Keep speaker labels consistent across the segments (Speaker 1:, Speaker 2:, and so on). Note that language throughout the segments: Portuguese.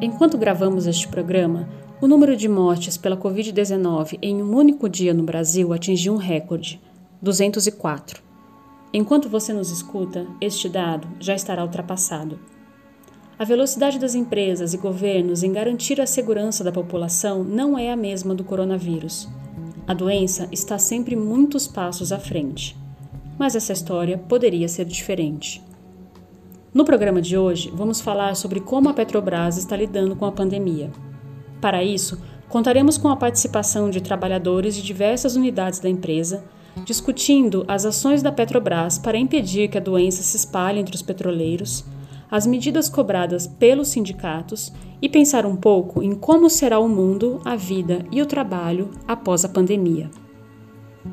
Speaker 1: Enquanto gravamos este programa, o número de mortes pela Covid-19 em um único dia no Brasil atingiu um recorde: 204. Enquanto você nos escuta, este dado já estará ultrapassado. A velocidade das empresas e governos em garantir a segurança da população não é a mesma do coronavírus. A doença está sempre muitos passos à frente. Mas essa história poderia ser diferente. No programa de hoje, vamos falar sobre como a Petrobras está lidando com a pandemia. Para isso, contaremos com a participação de trabalhadores de diversas unidades da empresa, discutindo as ações da Petrobras para impedir que a doença se espalhe entre os petroleiros, as medidas cobradas pelos sindicatos e pensar um pouco em como será o mundo, a vida e o trabalho após a pandemia.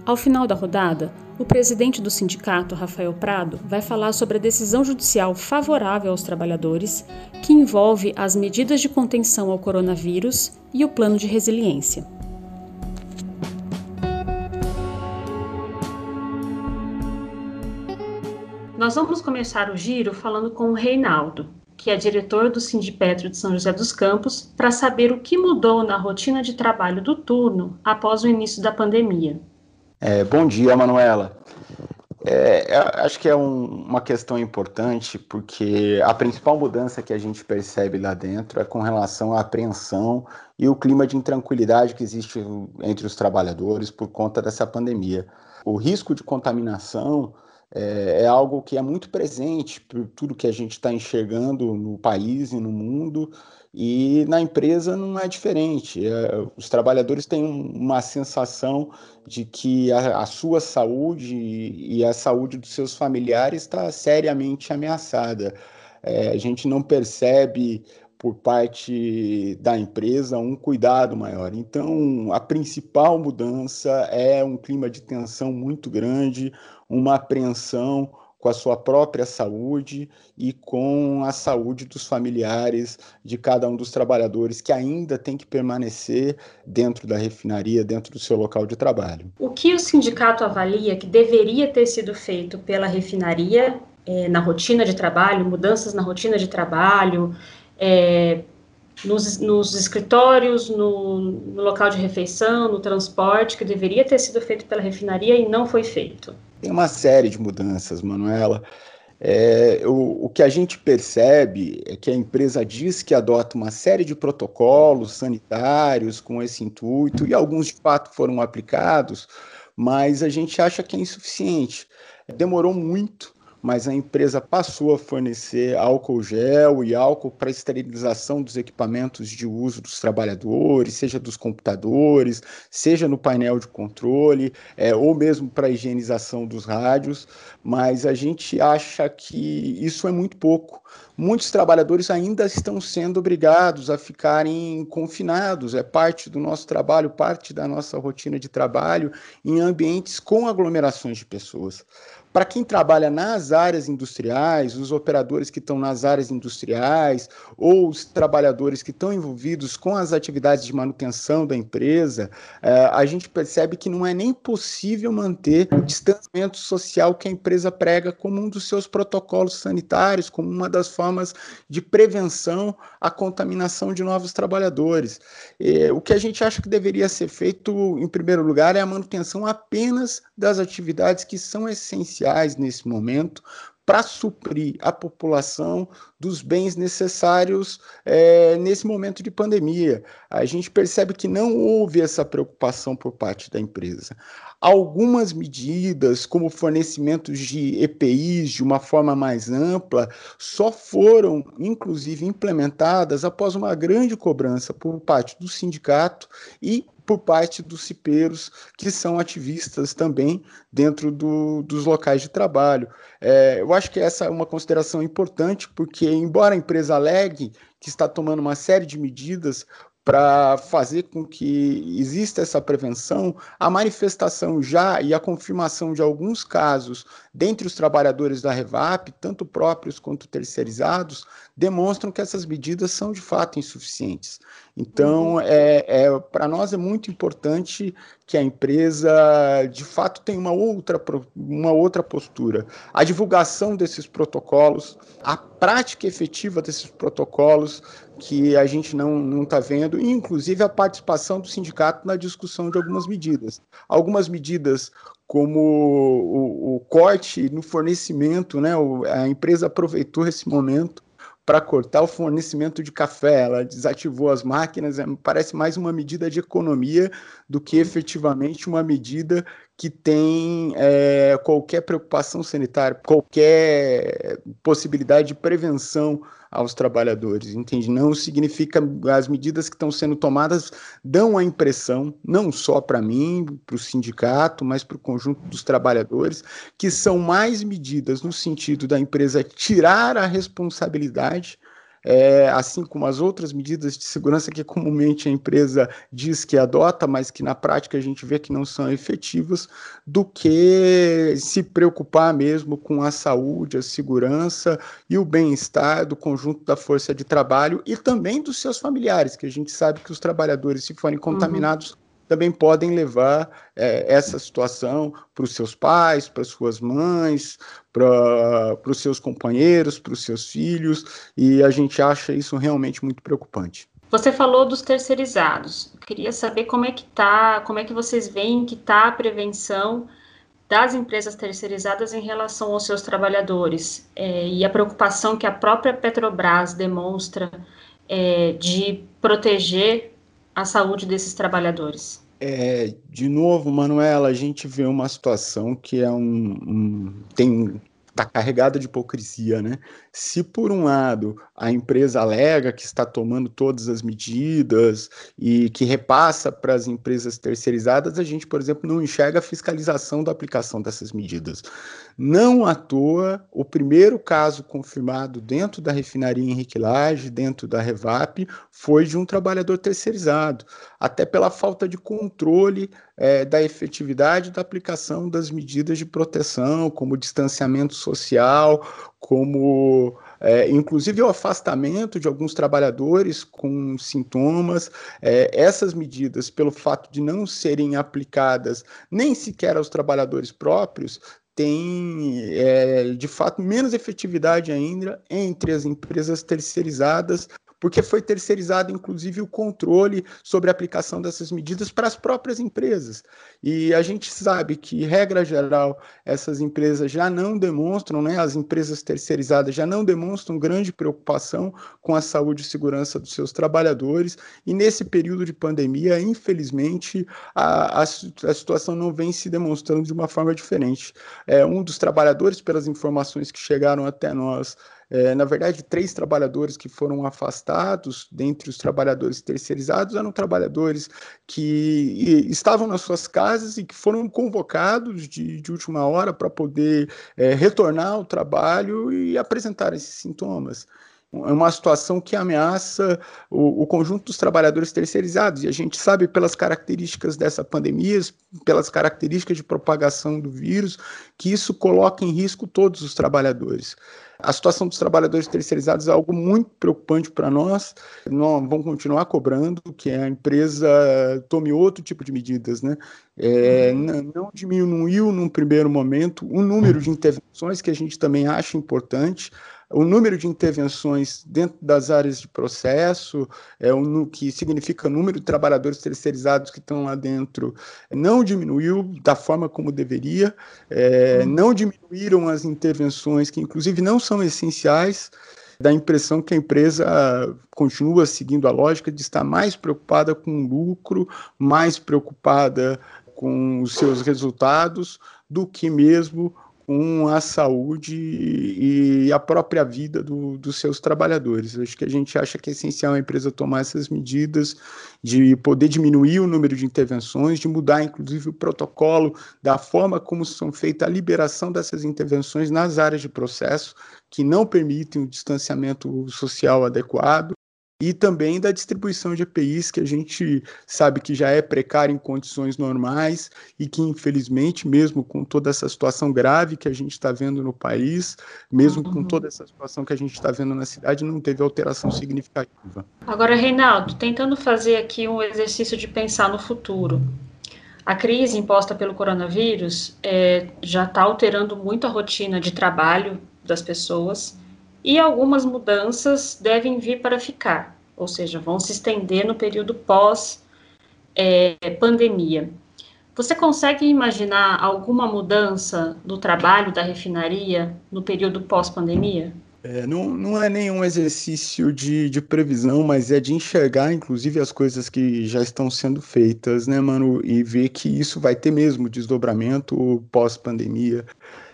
Speaker 1: Ao final da rodada, o presidente do sindicato, Rafael Prado, vai falar sobre a decisão judicial favorável aos trabalhadores, que envolve as medidas de contenção ao coronavírus e o plano de resiliência. Nós vamos começar o giro falando com o Reinaldo, que é diretor do Sindipetro de São José dos Campos, para saber o que mudou na rotina de trabalho do turno após o início da pandemia.
Speaker 2: É, bom dia, Manuela. É, acho que é um, uma questão importante, porque a principal mudança que a gente percebe lá dentro é com relação à apreensão e o clima de intranquilidade que existe entre os trabalhadores por conta dessa pandemia. O risco de contaminação é, é algo que é muito presente por tudo que a gente está enxergando no país e no mundo, e na empresa não é diferente. É, os trabalhadores têm uma sensação de que a, a sua saúde e a saúde dos seus familiares está seriamente ameaçada. É, a gente não percebe por parte da empresa um cuidado maior. Então, a principal mudança é um clima de tensão muito grande, uma apreensão com a sua própria saúde e com a saúde dos familiares de cada um dos trabalhadores que ainda tem que permanecer dentro da refinaria, dentro do seu local de trabalho.
Speaker 1: O que o sindicato avalia que deveria ter sido feito pela refinaria é, na rotina de trabalho, mudanças na rotina de trabalho, é, nos, nos, escritórios, no, no local de refeição, no transporte, que deveria ter sido feito pela refinaria e não foi feito?
Speaker 2: Tem uma série de mudanças, Manuela. É, o, o, que a gente percebe é que a empresa diz que adota uma série de protocolos sanitários com esse intuito, e alguns de fato foram aplicados, mas a gente acha que é insuficiente. Demorou muito mas a empresa passou a fornecer álcool gel e álcool para esterilização dos equipamentos de uso dos trabalhadores, seja dos computadores, seja no painel de controle, é, ou mesmo para a higienização dos rádios, mas a gente acha que isso é muito pouco. Muitos trabalhadores ainda estão sendo obrigados a ficarem confinados, é parte do nosso trabalho, parte da nossa rotina de trabalho em ambientes com aglomerações de pessoas. Para quem trabalha nas áreas industriais, os operadores que estão nas áreas industriais ou os trabalhadores que estão envolvidos com as atividades de manutenção da empresa, é, a gente percebe que não é nem possível manter o distanciamento social que a empresa prega como um dos seus protocolos sanitários, como uma das formas de prevenção à contaminação de novos trabalhadores. o que a gente acha que deveria ser feito, em primeiro lugar, é a manutenção apenas das atividades que são essenciais nesse momento para suprir a população dos bens necessários é, nesse momento de pandemia. A gente percebe que não houve essa preocupação por parte da empresa. Algumas medidas, como fornecimentos de EPIs de uma forma mais ampla, só foram, inclusive, implementadas após uma grande cobrança por parte do sindicato e por parte dos cipeiros, que são ativistas também dentro do, dos locais de trabalho. É, eu acho que essa é uma consideração importante, porque, embora a empresa alegue que está tomando uma série de medidas para fazer com que exista essa prevenção, a manifestação já e a confirmação de alguns casos dentre os trabalhadores da Revap, tanto próprios quanto terceirizados, demonstram que essas medidas são de fato insuficientes. Então, uhum. é, é para nós é muito importante que a empresa de fato tenha uma outra, uma outra postura. A divulgação desses protocolos, a prática efetiva desses protocolos que a gente não está vendo, inclusive a participação do sindicato na discussão de algumas medidas. Algumas medidas como o, o corte no fornecimento, né? A empresa aproveitou esse momento para cortar o fornecimento de café, ela desativou as máquinas, é, parece mais uma medida de economia do que efetivamente uma medida que tem é, qualquer preocupação sanitária, qualquer possibilidade de prevenção aos trabalhadores, entende? Não significa as medidas que estão sendo tomadas dão a impressão, não só para mim, para o sindicato, mas para o conjunto dos trabalhadores, que são mais medidas no sentido da empresa tirar a responsabilidade é, assim como as outras medidas de segurança que comumente a empresa diz que adota, mas que na prática a gente vê que não são efetivas, do que se preocupar mesmo com a saúde, a segurança e o bem-estar do conjunto da força de trabalho e também dos seus familiares, que a gente sabe que os trabalhadores, se forem uhum. contaminados, uhum também podem levar é, essa situação para os seus pais, para suas mães, para os seus companheiros, para os seus filhos, e a gente acha isso realmente muito preocupante.
Speaker 1: Você falou dos terceirizados. Eu queria saber como é que tá, como é que vocês veem que está a prevenção das empresas terceirizadas em relação aos seus trabalhadores é, e a preocupação que a própria Petrobras demonstra é, de proteger a saúde desses trabalhadores?
Speaker 2: É, de novo, Manuela, a gente vê uma situação que é um, um tem está carregada de hipocrisia, né? Se por um lado a empresa alega que está tomando todas as medidas e que repassa para as empresas terceirizadas, a gente, por exemplo, não enxerga a fiscalização da aplicação dessas medidas. Não à toa, o primeiro caso confirmado dentro da refinaria Henrique Lage, dentro da Revap, foi de um trabalhador terceirizado, até pela falta de controle é, da efetividade da aplicação das medidas de proteção, como distanciamento social, como é, inclusive o afastamento de alguns trabalhadores com sintomas. É, essas medidas, pelo fato de não serem aplicadas nem sequer aos trabalhadores próprios, tem, é, de fato, menos efetividade ainda entre as empresas terceirizadas porque foi terceirizado, inclusive, o controle sobre a aplicação dessas medidas para as próprias empresas. E a gente sabe que, regra geral, essas empresas já não demonstram, né, as empresas terceirizadas já não demonstram grande preocupação com a saúde e segurança dos seus trabalhadores, e nesse período de pandemia, infelizmente, a, a, a situação não vem se demonstrando de uma forma diferente. É, um dos trabalhadores, pelas informações que chegaram até nós, é, na verdade, três trabalhadores que foram afastados, dentre os trabalhadores terceirizados, eram trabalhadores que estavam nas suas casas e que foram convocados de, de última hora para poder é, retornar ao trabalho e apresentar esses sintomas é uma situação que ameaça o, o, conjunto dos trabalhadores terceirizados. E a gente sabe, pelas características dessa pandemia, pelas características de propagação do vírus, que isso coloca em risco todos os trabalhadores. A situação dos trabalhadores terceirizados é algo muito preocupante para nós. Nós vamos continuar cobrando que a empresa tome outro tipo de medidas, né? É, uhum. não diminuiu num primeiro momento o número de intervenções que a gente também acha importante o número de intervenções dentro das áreas de processo, é o que significa o número de trabalhadores terceirizados que estão lá dentro, não diminuiu da forma como deveria, é, hum. não diminuíram as intervenções que, inclusive, não são essenciais. Dá a impressão que a empresa continua seguindo a lógica de estar mais preocupada com o lucro, mais preocupada com os seus resultados, do que mesmo com a saúde e a própria vida do, dos seus trabalhadores. Acho que a gente acha que é essencial a empresa tomar essas medidas de poder diminuir o número de intervenções, de mudar inclusive o protocolo da forma como são feitas a liberação dessas intervenções nas áreas de processo que não permitem o distanciamento social adequado e também da distribuição de EPIs, que a gente sabe que já é precária em condições normais e que, infelizmente, mesmo com toda essa situação grave que a gente está vendo no país, mesmo uhum. com toda essa situação que a gente está vendo na cidade, não teve alteração significativa.
Speaker 1: Agora, Reinaldo, tentando fazer aqui um exercício de pensar no futuro. A crise imposta pelo coronavírus é, já está alterando muito a rotina de trabalho das pessoas e algumas mudanças devem vir para ficar, ou seja, vão se estender no período pós-pandemia. É, Você consegue imaginar alguma mudança no trabalho da refinaria no período pós-pandemia?
Speaker 2: É, não, não é nenhum exercício de, de previsão, mas é de enxergar, inclusive, as coisas que já estão sendo feitas, né, mano? E ver que isso vai ter mesmo desdobramento pós-pandemia.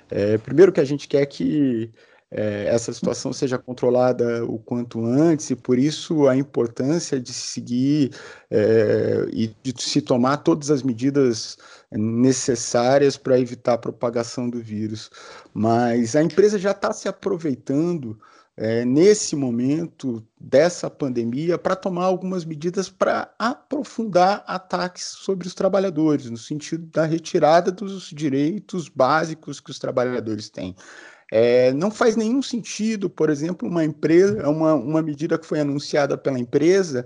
Speaker 2: É, primeiro que a gente quer que é, essa situação seja controlada o quanto antes, e por isso a importância de seguir é, e de se tomar todas as medidas necessárias para evitar a propagação do vírus. Mas a empresa já está se aproveitando é, nesse momento dessa pandemia para tomar algumas medidas para aprofundar ataques sobre os trabalhadores, no sentido da retirada dos direitos básicos que os trabalhadores têm. É, não faz nenhum sentido, por exemplo, uma empresa, uma, uma medida que foi anunciada pela empresa,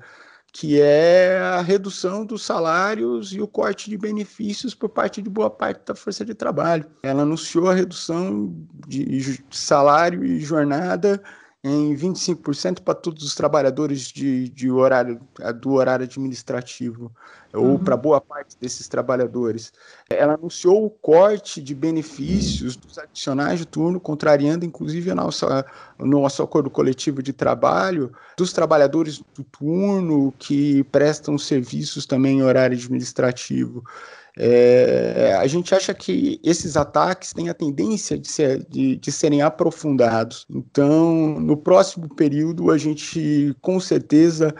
Speaker 2: que é a redução dos salários e o corte de benefícios por parte de boa parte da força de trabalho. Ela anunciou a redução de salário e jornada em 25% para todos os trabalhadores de, de horário, do horário administrativo, uhum. ou para boa parte desses trabalhadores. Ela anunciou o corte de benefícios dos adicionais de turno, contrariando inclusive o nosso acordo coletivo de trabalho, dos trabalhadores do turno que prestam serviços também em horário administrativo. É, a gente acha que esses ataques têm a tendência de, ser, de, de, serem aprofundados. Então, no próximo período, a gente com certeza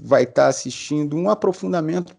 Speaker 2: vai estar assistindo um aprofundamento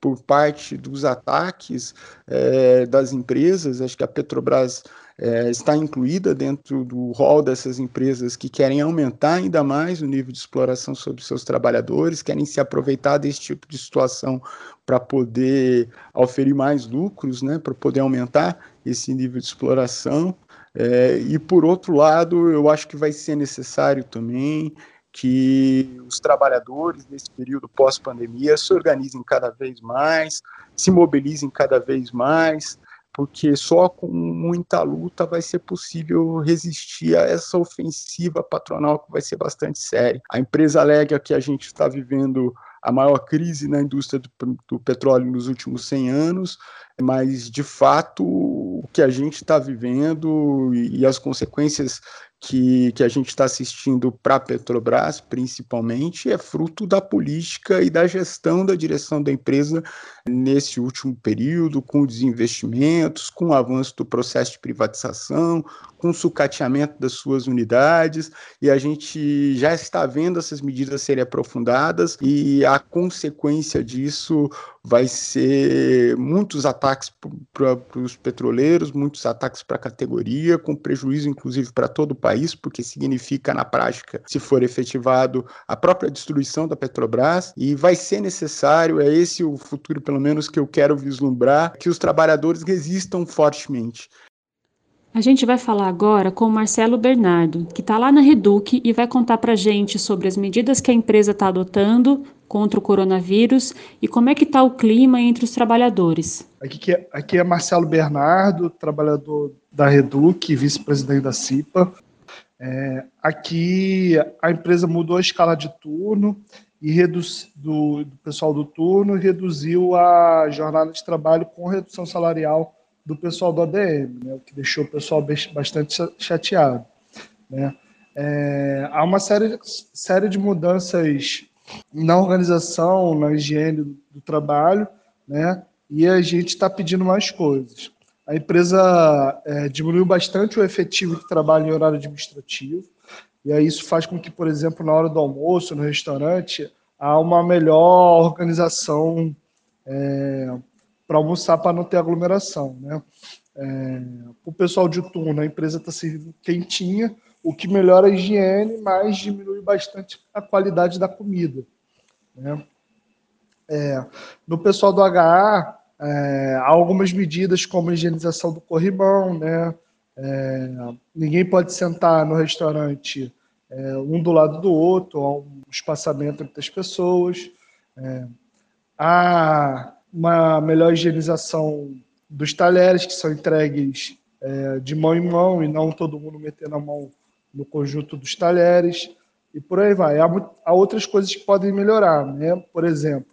Speaker 2: por parte dos ataques é, das empresas. Acho que a Petrobras é, está incluída dentro do rol dessas empresas que querem aumentar ainda mais o nível de exploração sobre seus trabalhadores, querem se aproveitar desse tipo de situação para poder oferir mais lucros, né, para poder aumentar esse nível de exploração. É, e por outro lado, eu acho que vai ser necessário também que os trabalhadores nesse período pós-pandemia se organizem cada vez mais, se mobilizem cada vez mais, porque só com muita luta vai ser possível resistir a essa ofensiva patronal que vai ser bastante séria. A empresa alega que a gente está vivendo a maior crise na indústria do, do, petróleo nos últimos 100 anos, mas de fato o que a gente está vivendo e, e, as consequências que, que a gente está assistindo para a Petrobras, principalmente, é fruto da política e da gestão da direção da empresa nesse último período, com desinvestimentos, com o avanço do processo de privatização, com o sucateamento das suas unidades, e a gente já está vendo essas medidas serem aprofundadas, e a consequência disso vai ser muitos ataques para os petroleiros, muitos ataques para a categoria, com prejuízo inclusive para todo o país, porque significa na prática, se for efetivado, a própria destruição da Petrobras, e vai ser necessário, é esse o futuro pelo menos que eu quero vislumbrar, que os trabalhadores resistam fortemente.
Speaker 1: A gente vai falar agora com o Marcelo Bernardo, que está lá na Reduc e vai contar para a gente sobre as medidas que a empresa está adotando contra o coronavírus e como é que está o clima entre os trabalhadores.
Speaker 3: Aqui é, aqui é Marcelo Bernardo, trabalhador da Reduc, vice-presidente da CIPA. É, aqui a empresa mudou a escala de turno e reduz, do, do pessoal do turno reduziu a jornada de trabalho com redução salarial do pessoal do ADM, né, o que deixou o pessoal bastante chateado. Né. É, há uma série, série de mudanças na organização, na higiene do, do trabalho, né, e a gente está pedindo mais coisas. A empresa é, diminuiu bastante o efetivo de trabalho em horário administrativo, e aí isso faz com que, por exemplo, na hora do almoço, no restaurante, há uma melhor organização é, para almoçar para não ter aglomeração. Né? É, o pessoal de turno, a empresa está servindo quentinha, o que melhora a higiene, mas diminui bastante a qualidade da comida. Né? É, no pessoal do HA, é, algumas medidas como a higienização do corrimão, né? É, ninguém pode sentar no restaurante é, um do lado do outro, há um espaçamento entre as pessoas. É, há uma melhor higienização dos talheres que são entregues é, de mão em mão e não todo mundo metendo a mão no conjunto dos talheres e por aí vai. Há, há outras coisas que podem melhorar, né? Por exemplo,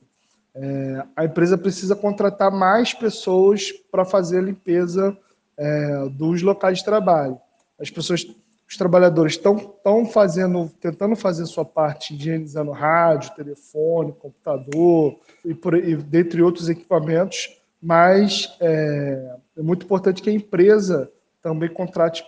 Speaker 3: é, a empresa precisa contratar mais pessoas para fazer a limpeza é, dos locais de trabalho. As pessoas, os trabalhadores estão fazendo, tentando fazer sua parte, higienizando rádio, telefone, computador e, por, e dentre outros equipamentos, mas é, é muito importante que a empresa também contrate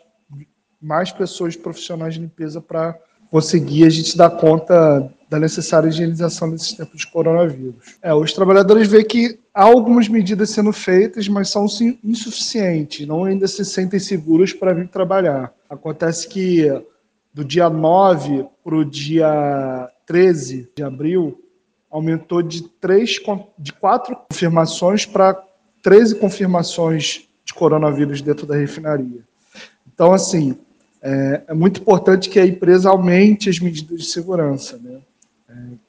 Speaker 3: mais pessoas profissionais de limpeza para conseguir a gente dar conta da necessária higienização nesses tempos de coronavírus. É, os trabalhadores veem que há algumas medidas sendo feitas, mas são insuficientes, não ainda se sentem seguros para vir trabalhar. Acontece que do dia 9 para o dia 13 de abril, aumentou de, três, de quatro confirmações para 13 confirmações de coronavírus dentro da refinaria. Então, assim, é, é, muito importante que a empresa aumente as medidas de segurança, né?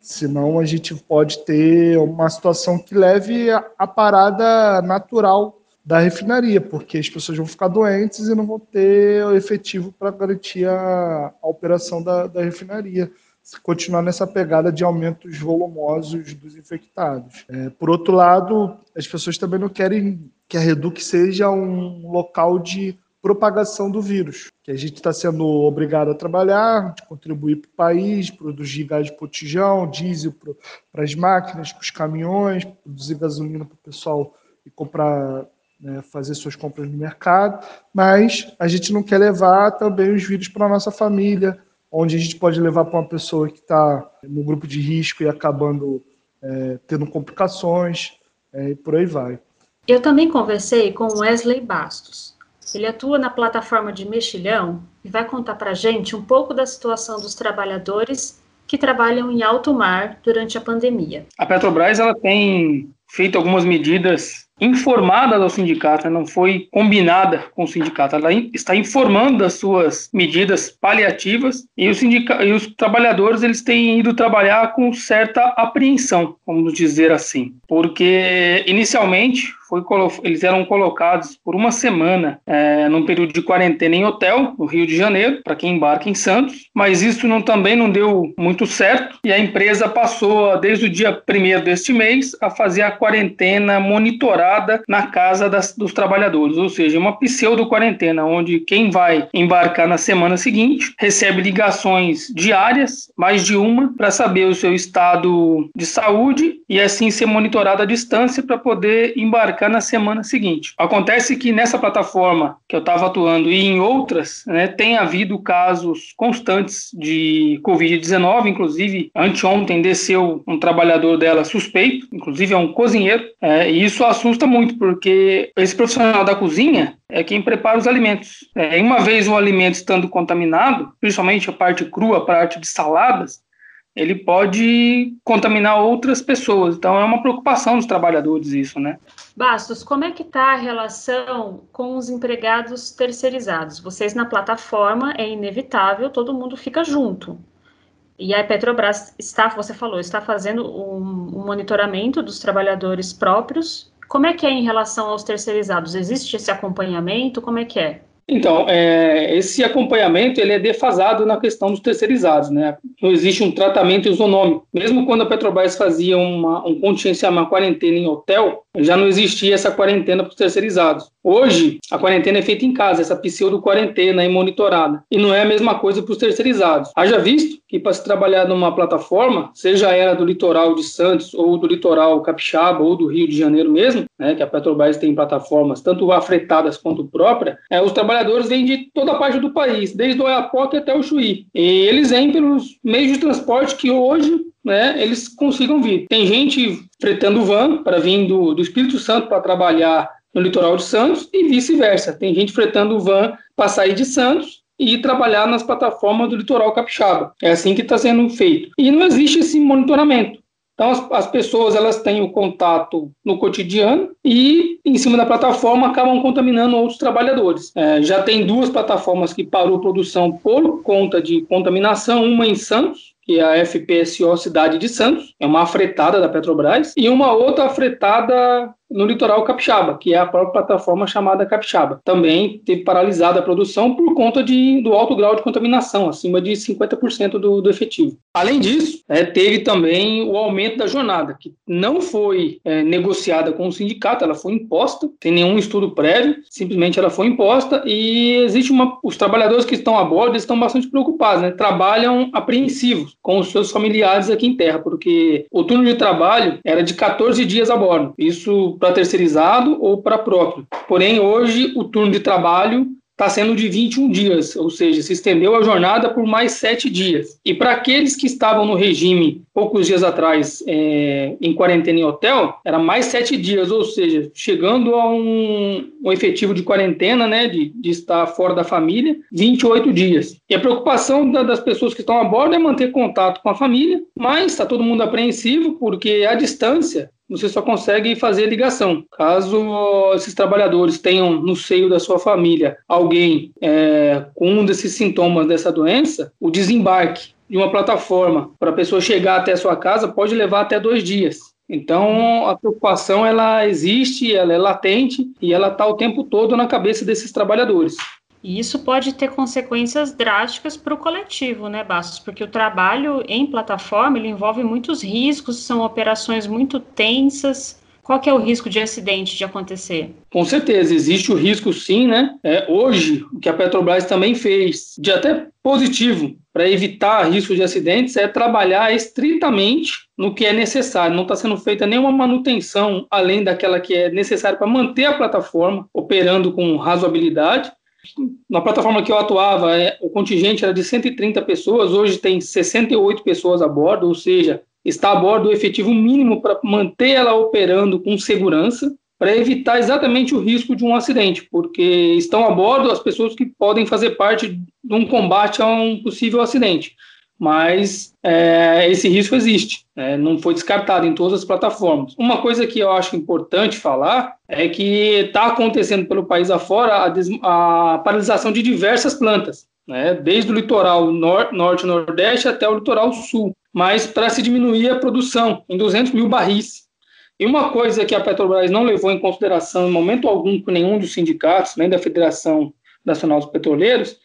Speaker 3: Senão a gente pode ter uma situação que leve a parada natural da refinaria, porque as pessoas vão ficar doentes e não vão ter o efetivo para garantir a, a operação da, da, refinaria, se continuar nessa pegada de aumentos volumosos dos infectados. É, por outro lado, as pessoas também não querem que a Reduc seja um local de propagação do vírus, que a gente está sendo obrigado a trabalhar, de contribuir para o país, produzir gás de potijão, diesel para as máquinas, para os caminhões, produzir gasolina para o pessoal e comprar, né, fazer suas compras no mercado, mas a gente não quer levar também os vírus para a nossa família, onde a gente pode levar para uma pessoa que está no grupo de risco e acabando é, tendo complicações, é, e por aí vai.
Speaker 1: Eu também conversei com Wesley Bastos, ele atua na plataforma de Mexilhão e vai contar para a gente um pouco da situação dos trabalhadores que trabalham em alto mar durante a pandemia.
Speaker 4: A Petrobras ela tem feito algumas medidas informadas ao sindicato, não foi combinada com o sindicato, ela está informando das suas medidas paliativas e e os trabalhadores eles têm ido trabalhar com certa apreensão, vamos dizer assim, porque inicialmente foi, eles eram colocados por uma semana é, num período de quarentena em hotel, no Rio de Janeiro, para quem embarca em Santos, mas isso não, também não deu muito certo. E a empresa passou, desde o dia 1 deste mês, a fazer a quarentena monitorada na casa das, dos trabalhadores, ou seja, uma pseudo-quarentena, onde quem vai embarcar na semana seguinte recebe ligações diárias, mais de uma, para saber o seu estado de saúde e assim ser monitorado à distância para poder embarcar na semana seguinte. Acontece que nessa plataforma que eu estava atuando e em outras, né, tem havido casos constantes de Covid-19, inclusive anteontem desceu um trabalhador dela suspeito, inclusive é um cozinheiro, é, e isso assusta muito, porque esse profissional da cozinha é quem prepara os alimentos. É, uma vez o alimento estando contaminado, principalmente a parte crua, a parte de saladas, ele pode contaminar outras pessoas. Então é uma preocupação dos trabalhadores isso, né?
Speaker 1: Bastos, como é que está a relação com os empregados terceirizados? Vocês na plataforma é inevitável, todo mundo fica junto. E a Petrobras está, você falou, está fazendo um, um monitoramento dos trabalhadores próprios. Como é que é em relação aos terceirizados? Existe esse acompanhamento? Como é que é?
Speaker 4: Então, é, esse acompanhamento ele é defasado na questão dos terceirizados, né? Não existe um tratamento isonômico. Mesmo quando a Petrobras fazia uma, um contingenciamento, uma quarentena em hotel, já não existia essa quarentena para os terceirizados. Hoje, a quarentena é feita em casa, essa pseudo-quarentena e monitorada. E não é a mesma coisa para os terceirizados. Haja visto que para se trabalhar numa plataforma, seja ela do litoral de Santos, ou do litoral capixaba, ou do Rio de Janeiro mesmo, né, que a Petrobras tem plataformas tanto afretadas quanto próprias, é, os trabalhadores vêm de toda a parte do país, desde o Oiapoque até o Chuí. E eles vêm pelos meios de transporte que hoje né, eles consigam vir. Tem gente fretando van para vir do, do Espírito Santo para trabalhar no litoral de Santos e vice-versa. Tem gente fretando van para sair de Santos e trabalhar nas plataformas do litoral capixaba. É assim que está sendo feito. E não existe esse monitoramento. Então, as, as, pessoas elas têm o contato no cotidiano e, em cima da plataforma, acabam contaminando outros trabalhadores. É, já tem duas plataformas que parou produção por conta de contaminação, uma em Santos, que é a FPSO Cidade de Santos, é uma afretada da Petrobras, e uma outra afretada no litoral capixaba, que é a própria plataforma chamada Capixaba. Também teve paralisada a produção por conta de, do alto grau de contaminação, acima de 50% do, do efetivo. Além disso, é, teve também o aumento da jornada, que não foi é, negociada com o sindicato, ela foi imposta, sem nenhum estudo prévio, simplesmente ela foi imposta e existe uma. Os trabalhadores que estão a bordo estão bastante preocupados, né? trabalham apreensivos com os seus familiares aqui em terra, porque o turno de trabalho era de 14 dias a bordo. Isso para terceirizado ou para próprio. Porém, hoje o turno de trabalho está sendo de 21 dias, ou seja, se estendeu a jornada por mais sete dias. E para aqueles que estavam no regime poucos dias atrás é, em quarentena em hotel, era mais sete dias, ou seja, chegando a um, um efetivo de quarentena, né, de, de, estar fora da família, 28 dias. E a preocupação da, das pessoas que estão a bordo é manter contato com a família, mas está todo mundo apreensivo porque a distância você só consegue fazer ligação. Caso esses trabalhadores tenham no seio da sua família alguém é, com um desses sintomas dessa doença, o desembarque de uma plataforma para a pessoa chegar até a sua casa pode levar até dois dias. Então, a preocupação ela existe, ela é latente e ela está o tempo todo na cabeça desses trabalhadores.
Speaker 1: E isso pode ter consequências drásticas para o coletivo, né, Bastos? Porque o trabalho em plataforma ele envolve muitos riscos, são operações muito tensas. Qual que é o risco de acidente de acontecer?
Speaker 4: Com certeza, existe o risco sim, né? É, hoje, o que a Petrobras também fez, de até positivo, para evitar risco de acidentes, é trabalhar estritamente no que é necessário. Não está sendo feita nenhuma manutenção além daquela que é necessária para manter a plataforma operando com razoabilidade na plataforma que eu atuava, é, o contingente era de 130 pessoas, hoje tem 68 pessoas a bordo, ou seja, está a bordo o efetivo mínimo para manter ela operando com segurança, para evitar exatamente o risco de um acidente, porque estão a bordo as pessoas que podem fazer parte de um combate a um possível acidente mas é, esse risco existe, né? não foi descartado em todas as plataformas. Uma coisa que eu acho importante falar é que está acontecendo pelo país afora a, a paralisação de diversas plantas, né? desde o litoral nor norte nordeste até o litoral sul, mas para se diminuir a produção em 200 mil barris. E uma coisa que a Petrobras não levou em consideração em momento algum com nenhum dos sindicatos, nem da Federação Nacional dos Petroleiros,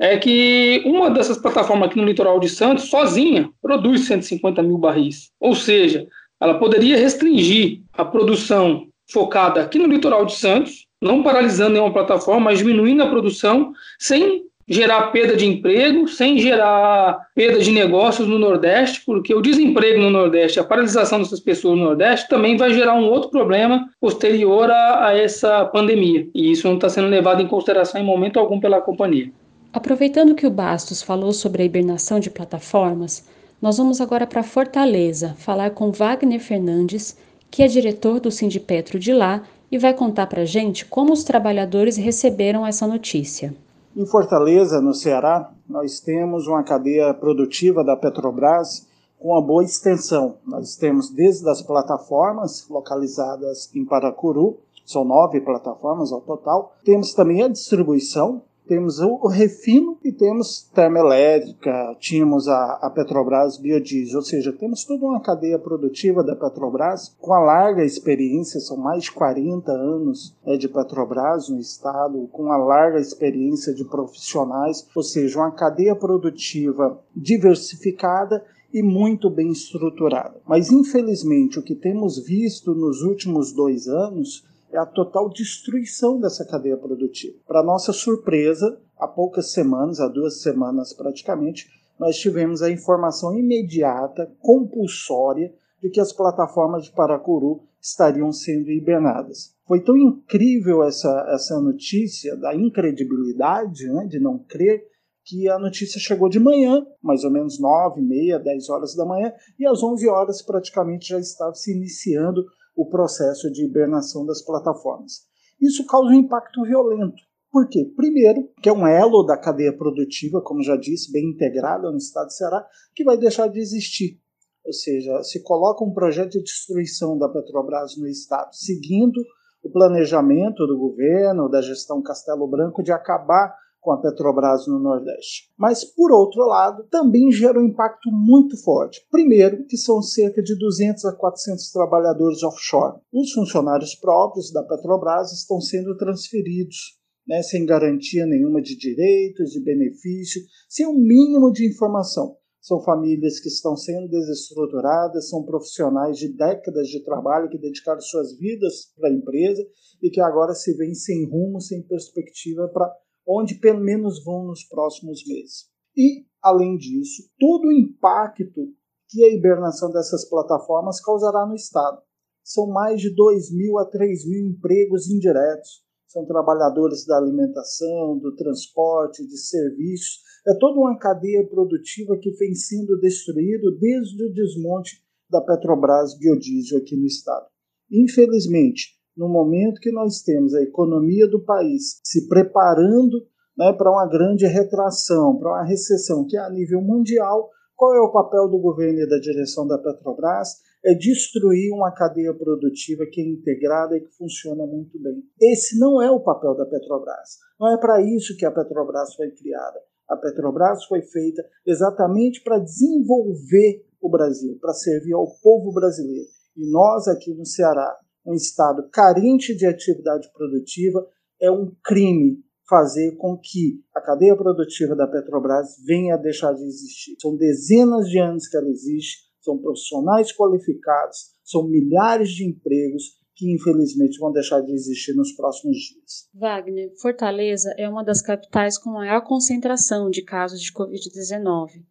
Speaker 4: é que uma dessas plataformas aqui no litoral de Santos, sozinha, produz 150 mil barris. Ou seja, ela poderia restringir a produção focada aqui no litoral de Santos, não paralisando nenhuma plataforma, mas diminuindo a produção sem gerar perda de emprego, sem gerar perda de negócios no Nordeste, porque o desemprego no Nordeste, a paralisação dessas pessoas no Nordeste também vai gerar um outro problema posterior a, a essa pandemia. E isso não está sendo levado em consideração em momento algum pela companhia.
Speaker 1: Aproveitando que o Bastos falou sobre a hibernação de plataformas, nós vamos agora para Fortaleza falar com Wagner Fernandes, que é diretor do Sindipetro de lá e vai contar para a gente como os trabalhadores receberam essa notícia.
Speaker 5: Em Fortaleza, no Ceará, nós temos uma cadeia produtiva da Petrobras com uma boa extensão. Nós temos desde as plataformas localizadas em Paracuru, são nove plataformas ao total. Temos também a distribuição, temos o, refino e temos termoelétrica, tínhamos a, a, Petrobras Biodiesel, ou seja, temos toda uma cadeia produtiva da Petrobras com a larga experiência, são mais de 40 anos né, de Petrobras no estado, com a larga experiência de profissionais, ou seja, uma cadeia produtiva diversificada e muito bem estruturada. Mas, infelizmente, o que temos visto nos últimos dois anos é a total destruição dessa cadeia produtiva. Para nossa surpresa, há poucas semanas, há duas semanas praticamente, nós tivemos a informação imediata, compulsória, de que as plataformas de Paracuru estariam sendo hibernadas. Foi tão incrível essa, essa notícia da incredibilidade, né, de não crer, que a notícia chegou de manhã, mais ou menos 9, meia, 10 horas da manhã, e às 11 horas praticamente já estava se iniciando o processo de hibernação das plataformas. Isso causa um impacto violento, Por quê? Primeiro, que é um elo da cadeia produtiva, como já disse, bem integrada no estado de Ceará, que vai deixar de existir. Ou seja, se coloca um projeto de destruição da Petrobras no estado, seguindo o planejamento do governo, da gestão Castelo Branco, de acabar com a Petrobras no Nordeste. Mas, por outro lado, também gera um impacto muito forte. Primeiro, que são cerca de 200 a 400 trabalhadores offshore. Os funcionários próprios da Petrobras estão sendo transferidos né, sem garantia nenhuma de direitos, de benefício, sem o um mínimo de informação. São famílias que estão sendo desestruturadas, são profissionais de décadas de trabalho que dedicaram suas vidas para a empresa e que agora se veem sem rumo, sem perspectiva para onde pelo menos vão nos próximos meses. E, além disso, todo o impacto que a hibernação dessas plataformas causará no Estado. São mais de 2 mil a 3 mil empregos indiretos. São trabalhadores da alimentação, do transporte, de serviços. É toda uma cadeia produtiva que vem sendo destruída desde o desmonte da Petrobras Biodiesel aqui no Estado. Infelizmente, no momento que nós temos a economia do país se preparando né, para uma grande retração, para uma recessão que é a nível mundial, qual é o papel do governo e da direção da Petrobras? É destruir uma cadeia produtiva que é integrada e que funciona muito bem. Esse não é o papel da Petrobras. Não é para isso que a Petrobras foi criada. A Petrobras foi feita exatamente para desenvolver o Brasil, para servir ao povo brasileiro. E nós aqui no Ceará, um estado carente de atividade produtiva, é um crime fazer com que a cadeia produtiva da Petrobras venha a deixar de existir. São dezenas de anos que ela existe, são profissionais qualificados, são milhares de empregos que infelizmente vão deixar de existir nos próximos dias.
Speaker 1: Wagner, Fortaleza é uma das capitais com maior concentração de casos de Covid-19.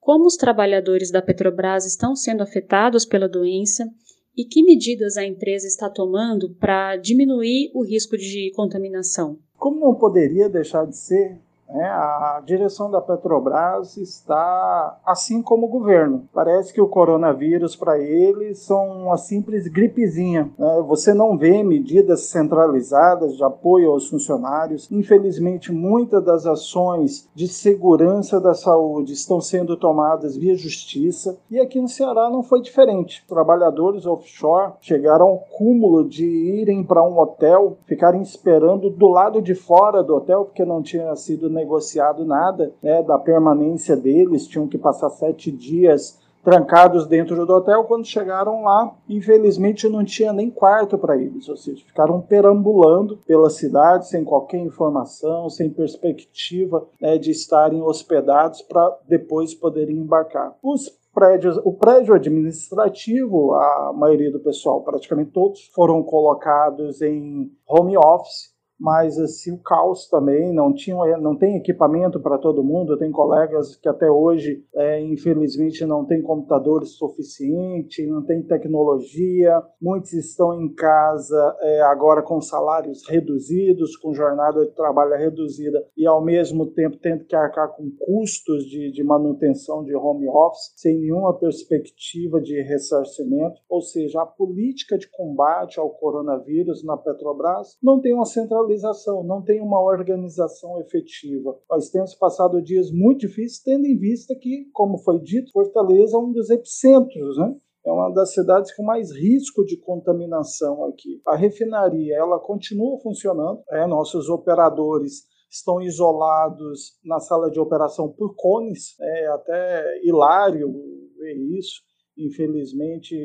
Speaker 1: Como os trabalhadores da Petrobras estão sendo afetados pela doença e que medidas a empresa está tomando para diminuir o risco de contaminação?
Speaker 5: Como não poderia deixar de ser, a direção da Petrobras está assim como o governo. Parece que o coronavírus para eles são uma simples gripezinha. Né? Você não vê medidas centralizadas de apoio aos funcionários. Infelizmente, muitas das ações de segurança da saúde estão sendo tomadas via justiça. E aqui no Ceará não foi diferente. Trabalhadores offshore chegaram ao cúmulo de irem para um hotel, ficarem esperando do lado de fora do hotel, porque não tinha sido negociado nada né, da permanência deles, tinham que passar sete dias trancados dentro do hotel. Quando chegaram lá, infelizmente não tinha nem quarto para eles, ou seja, ficaram perambulando pela cidade sem qualquer informação, sem perspectiva né, de estarem hospedados para depois poderem embarcar. Os prédios, o prédio administrativo, a maioria do pessoal, praticamente todos, foram colocados em home office mas assim o caos também não tinha não tem equipamento para todo mundo tem colegas que até hoje é, infelizmente não tem computadores suficientes não tem tecnologia. Muitos estão em casa é, agora com salários reduzidos com jornada de trabalho reduzida e ao mesmo tempo tendo que arcar com custos de, de manutenção de home office sem nenhuma perspectiva de ressarcimento. Ou seja a política de combate ao coronavírus na Petrobras não tem uma central centralização, não tem uma organização efetiva. Nós temos passado dias muito difíceis, tendo em vista que, como foi dito, Fortaleza é um dos epicentros, né? é uma das cidades com mais risco de contaminação aqui. A refinaria ela continua funcionando, é, nossos operadores estão isolados na sala de operação por cones, é até hilário ver isso. Infelizmente,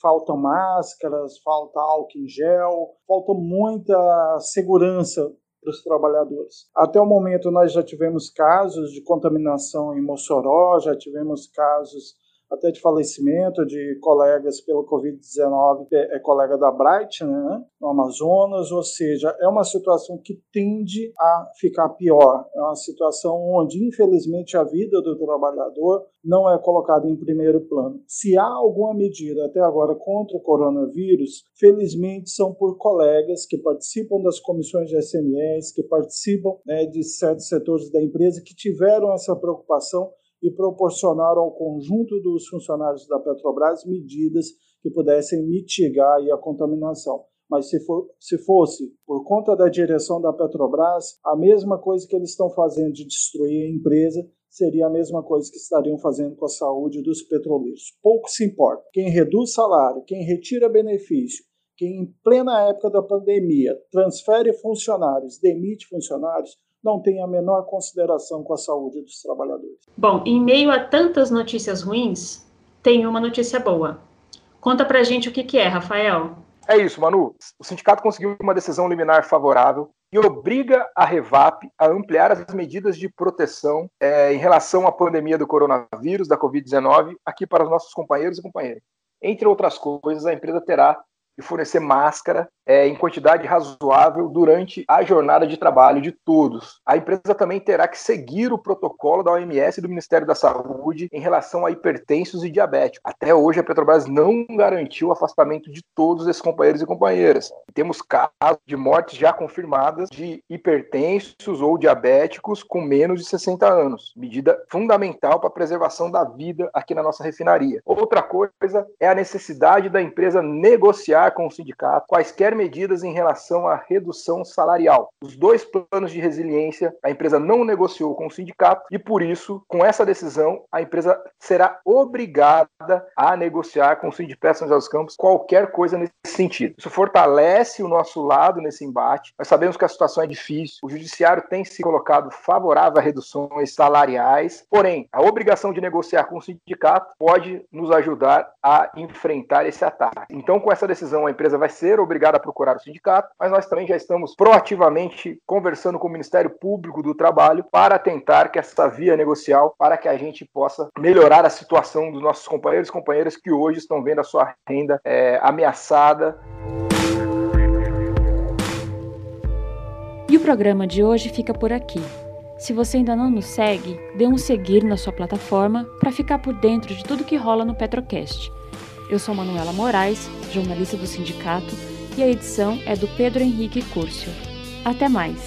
Speaker 5: faltam máscaras, falta álcool em gel, falta muita segurança para os trabalhadores. Até o momento, nós já tivemos casos de contaminação em Mossoró, já tivemos casos até de falecimento de colegas pelo Covid-19, é, é, colega da Bright, né, no Amazonas, ou seja, é uma situação que tende a ficar pior. É uma situação onde, infelizmente, a vida do trabalhador não é colocada em primeiro plano. Se há alguma medida até agora contra o coronavírus, felizmente são por colegas que participam das comissões de SMS, que participam né, de certos setores da empresa que tiveram essa preocupação e proporcionaram ao conjunto dos funcionários da Petrobras medidas que pudessem mitigar a contaminação. mas se, for, se fosse por conta da direção da Petrobras, a mesma coisa que eles estão fazendo de destruir a empresa seria a mesma coisa que estariam fazendo com a saúde dos petroleiros. Pouco se importa. Quem reduz salário, quem retira benefício, quem em plena época da pandemia transfere funcionários, demite funcionários, não tem a menor consideração com a saúde dos trabalhadores.
Speaker 1: Bom, em meio a tantas notícias ruins, tem uma notícia boa. Conta pra gente o que, que é, Rafael.
Speaker 6: É isso, Manu. O sindicato conseguiu uma decisão liminar favorável e obriga a Revap a ampliar as medidas de proteção é, em relação à pandemia do coronavírus, da Covid-19, aqui para os nossos companheiros e companheiras. Entre outras coisas, a empresa terá de fornecer máscara é, em quantidade razoável durante a jornada de trabalho de todos. A empresa também terá que seguir o protocolo da OMS e do Ministério da Saúde em relação a hipertensos e diabéticos. Até hoje, a Petrobras não garantiu o afastamento de todos esses companheiros e companheiras. Temos casos de mortes já confirmadas de hipertensos ou diabéticos com menos de 60 anos, medida fundamental para a preservação da vida aqui na nossa refinaria. Outra coisa é a necessidade da empresa negociar com o sindicato quaisquer quaisquer medidas em relação à redução salarial. Os dois planos de resiliência a empresa não negociou com o sindicato e, por isso, com essa decisão, a empresa será obrigada a negociar com o Sindicato São José dos Campos qualquer coisa nesse sentido. Isso fortalece o nosso lado nesse embate. Nós sabemos que a situação é difícil, o judiciário tem se colocado favorável a reduções salariais, porém, a obrigação de negociar com o sindicato pode nos ajudar a enfrentar esse ataque. Então, com essa decisão, a empresa vai ser obrigada procurar o sindicato, mas nós também já estamos proativamente conversando com o Ministério Público do Trabalho para tentar que essa via negocial, para que a gente possa melhorar a situação dos nossos companheiros e companheiras que hoje estão vendo a sua renda é, ameaçada.
Speaker 1: E o programa de hoje fica por aqui. Se você ainda não nos segue, dê um seguir na sua plataforma para ficar por dentro de tudo que rola no Petrocast. Eu sou Manuela Moraes, jornalista do sindicato e a edição é do Pedro Henrique Curcio. Até mais!